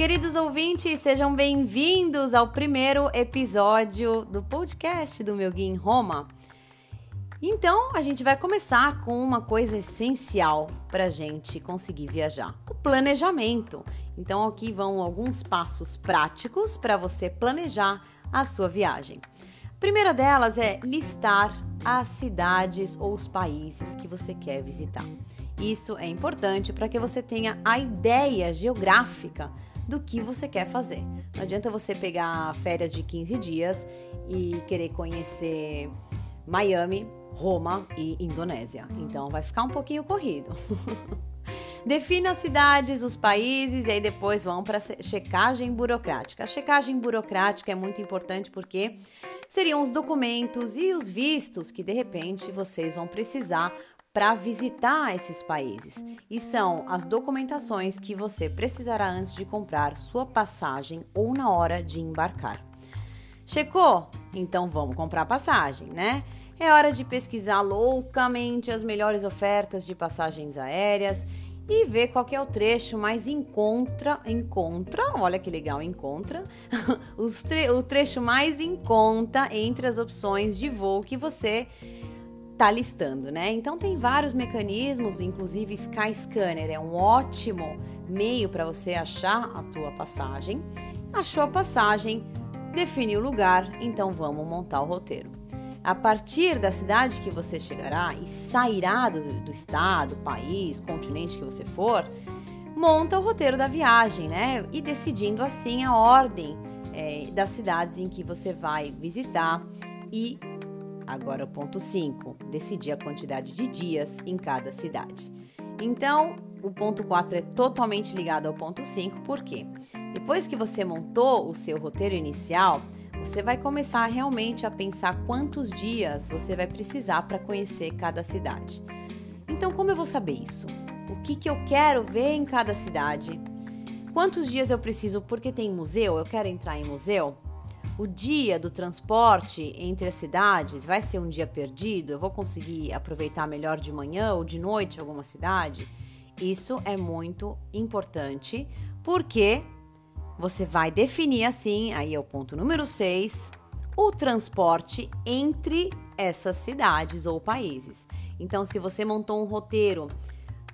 Queridos ouvintes, sejam bem-vindos ao primeiro episódio do podcast do Meu Guia em Roma. Então, a gente vai começar com uma coisa essencial para a gente conseguir viajar: o planejamento. Então, aqui vão alguns passos práticos para você planejar a sua viagem. A primeira delas é listar as cidades ou os países que você quer visitar. Isso é importante para que você tenha a ideia geográfica do que você quer fazer. Não adianta você pegar férias de 15 dias e querer conhecer Miami, Roma e Indonésia. Então vai ficar um pouquinho corrido. Defina as cidades, os países e aí depois vão para a checagem burocrática. A checagem burocrática é muito importante porque seriam os documentos e os vistos que de repente vocês vão precisar para visitar esses países e são as documentações que você precisará antes de comprar sua passagem ou na hora de embarcar. Checou? Então vamos comprar passagem, né? É hora de pesquisar loucamente as melhores ofertas de passagens aéreas e ver qual é o trecho mais encontra, encontra, olha que legal, encontra o trecho mais em conta entre as opções de voo que você tá listando, né? Então tem vários mecanismos, inclusive Skyscanner é um ótimo meio para você achar a tua passagem. Achou a passagem, define o lugar, então vamos montar o roteiro. A partir da cidade que você chegará e sairá do, do estado, país, continente que você for, monta o roteiro da viagem, né? E decidindo assim a ordem é, das cidades em que você vai visitar e Agora, o ponto 5, decidir a quantidade de dias em cada cidade. Então, o ponto 4 é totalmente ligado ao ponto 5, porque depois que você montou o seu roteiro inicial, você vai começar realmente a pensar quantos dias você vai precisar para conhecer cada cidade. Então, como eu vou saber isso? O que, que eu quero ver em cada cidade? Quantos dias eu preciso? Porque tem museu? Eu quero entrar em museu? O dia do transporte entre as cidades vai ser um dia perdido? Eu vou conseguir aproveitar melhor de manhã ou de noite alguma cidade? Isso é muito importante porque você vai definir assim, aí é o ponto número 6, o transporte entre essas cidades ou países. Então, se você montou um roteiro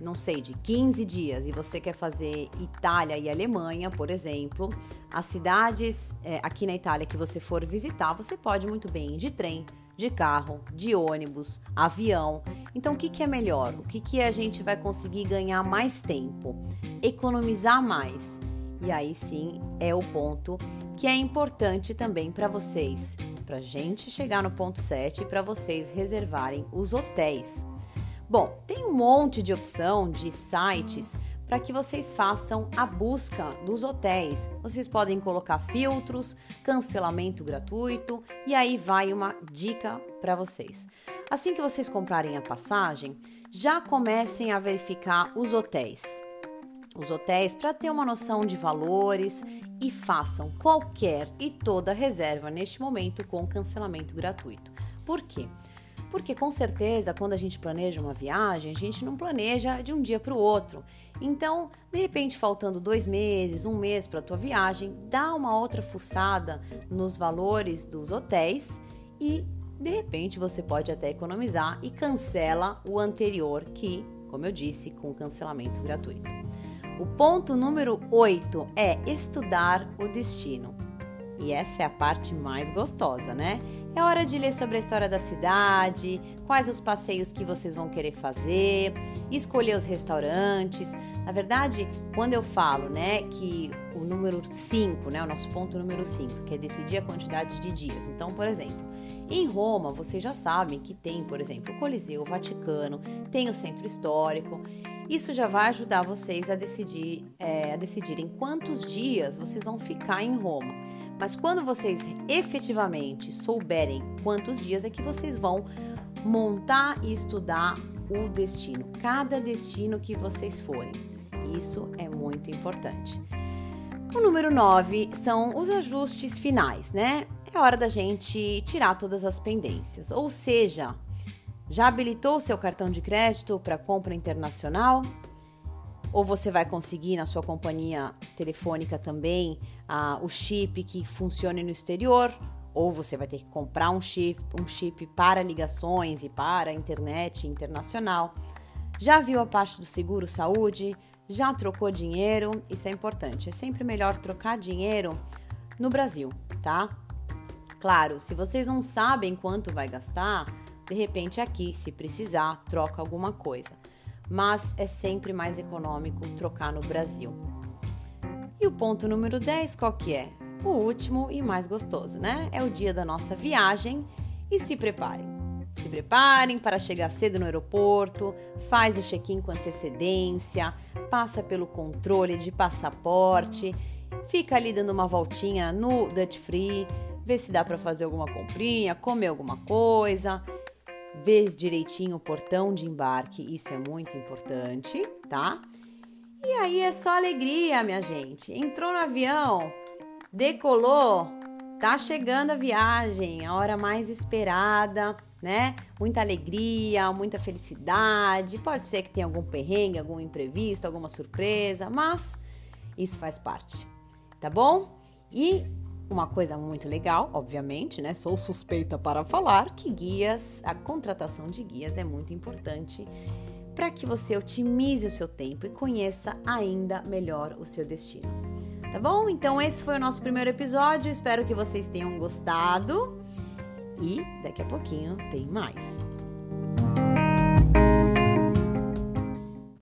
não sei, de 15 dias e você quer fazer Itália e Alemanha, por exemplo, as cidades é, aqui na Itália que você for visitar, você pode muito bem ir de trem, de carro, de ônibus, avião. Então, o que, que é melhor? O que, que a gente vai conseguir ganhar mais tempo? Economizar mais. E aí sim é o ponto que é importante também para vocês, para gente chegar no ponto 7 e para vocês reservarem os hotéis. Bom, tem um monte de opção de sites para que vocês façam a busca dos hotéis. Vocês podem colocar filtros, cancelamento gratuito e aí vai uma dica para vocês. Assim que vocês comprarem a passagem, já comecem a verificar os hotéis. Os hotéis para ter uma noção de valores e façam qualquer e toda reserva neste momento com cancelamento gratuito. Por quê? Porque com certeza, quando a gente planeja uma viagem, a gente não planeja de um dia para o outro. Então, de repente, faltando dois meses, um mês para a tua viagem, dá uma outra fuçada nos valores dos hotéis e de repente você pode até economizar e cancela o anterior, que, como eu disse, com cancelamento gratuito. O ponto número 8 é estudar o destino. E essa é a parte mais gostosa, né? É hora de ler sobre a história da cidade, quais os passeios que vocês vão querer fazer, escolher os restaurantes. Na verdade, quando eu falo, né, que o número 5, né, o nosso ponto número 5, que é decidir a quantidade de dias. Então, por exemplo, em Roma, vocês já sabem que tem, por exemplo, o Coliseu, o Vaticano, tem o Centro Histórico. Isso já vai ajudar vocês a decidir, é, a decidirem quantos dias vocês vão ficar em Roma. Mas quando vocês efetivamente souberem quantos dias é que vocês vão montar e estudar o destino, cada destino que vocês forem. Isso é muito importante. O número 9 são os ajustes finais, né? É hora da gente tirar todas as pendências. Ou seja, já habilitou seu cartão de crédito para compra internacional? Ou você vai conseguir na sua companhia telefônica também o chip que funcione no exterior, ou você vai ter que comprar um chip, um chip para ligações e para internet internacional. Já viu a parte do seguro saúde? Já trocou dinheiro? Isso é importante. É sempre melhor trocar dinheiro no Brasil, tá? Claro, se vocês não sabem quanto vai gastar, de repente aqui, se precisar, troca alguma coisa. Mas é sempre mais econômico trocar no Brasil. E o ponto número 10, qual que é? O último e mais gostoso, né? É o dia da nossa viagem e se preparem. Se preparem para chegar cedo no aeroporto, faz o check-in com antecedência, passa pelo controle de passaporte, fica ali dando uma voltinha no Dutch Free, vê se dá para fazer alguma comprinha, comer alguma coisa, vê direitinho o portão de embarque, isso é muito importante, tá? E aí é só alegria, minha gente. Entrou no avião, decolou, tá chegando a viagem, a hora mais esperada né? Muita alegria, muita felicidade. Pode ser que tenha algum perrengue, algum imprevisto, alguma surpresa, mas isso faz parte, tá bom? E uma coisa muito legal, obviamente, né? Sou suspeita para falar que guias, a contratação de guias é muito importante para que você otimize o seu tempo e conheça ainda melhor o seu destino. Tá bom? Então esse foi o nosso primeiro episódio. Espero que vocês tenham gostado e daqui a pouquinho tem mais.